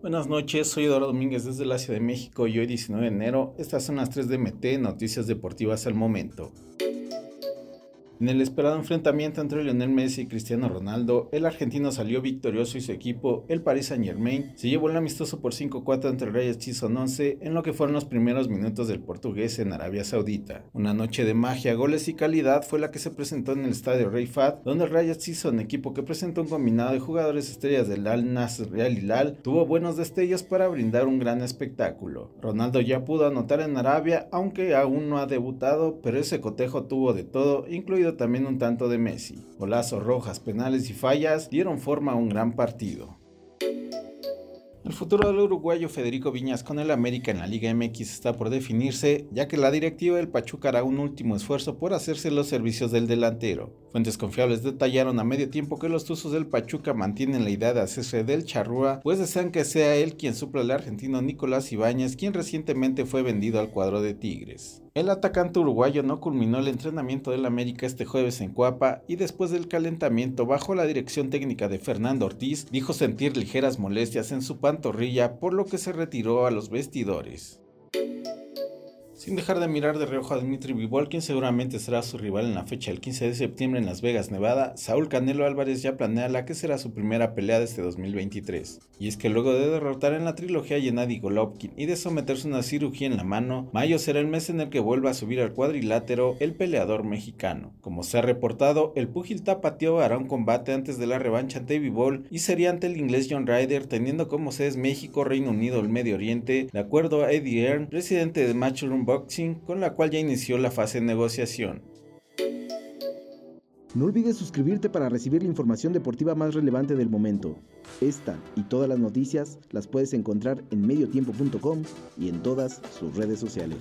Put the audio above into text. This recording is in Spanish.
Buenas noches, soy Eduardo Domínguez desde la Ciudad de México y hoy 19 de enero, estas son las 3 de MT, noticias deportivas al momento. En el esperado enfrentamiento entre Lionel Messi y Cristiano Ronaldo, el argentino salió victorioso y su equipo, el Paris Saint Germain, se llevó el amistoso por 5-4 entre Reyes Chison 11 en lo que fueron los primeros minutos del portugués en Arabia Saudita. Una noche de magia, goles y calidad fue la que se presentó en el estadio Rey Fad, donde el Reyes Chison, equipo que presentó un combinado de jugadores estrellas del Al Nasr Real Hilal, tuvo buenos destellos para brindar un gran espectáculo. Ronaldo ya pudo anotar en Arabia, aunque aún no ha debutado, pero ese cotejo tuvo de todo, incluido también un tanto de Messi. Golazos rojas, penales y fallas dieron forma a un gran partido. El futuro del uruguayo Federico Viñas con el América en la Liga MX está por definirse, ya que la directiva del Pachuca hará un último esfuerzo por hacerse los servicios del delantero. Fuentes confiables detallaron a medio tiempo que los Tuzos del Pachuca mantienen la idea de hacerse del charrúa, pues desean que sea él quien supla al argentino Nicolás Ibáñez, quien recientemente fue vendido al cuadro de Tigres. El atacante uruguayo no culminó el entrenamiento del América este jueves en Cuapa y después del calentamiento bajo la dirección técnica de Fernando Ortiz dijo sentir ligeras molestias en su pantorrilla por lo que se retiró a los vestidores sin dejar de mirar de reojo a Dmitry Vivol, quien seguramente será su rival en la fecha del 15 de septiembre en Las Vegas, Nevada, Saúl Canelo Álvarez ya planea la que será su primera pelea de este 2023. Y es que luego de derrotar en la trilogía a Gennady Golovkin y de someterse a una cirugía en la mano, mayo será el mes en el que vuelva a subir al cuadrilátero el peleador mexicano. Como se ha reportado, el púgil tapatío hará un combate antes de la revancha ante Vivol y sería ante el inglés John Ryder, teniendo como sedes México, Reino Unido, el Medio Oriente, de acuerdo a Eddie Earn, presidente de Matchroom Box con la cual ya inició la fase de negociación. No olvides suscribirte para recibir la información deportiva más relevante del momento. Esta y todas las noticias las puedes encontrar en mediotiempo.com y en todas sus redes sociales.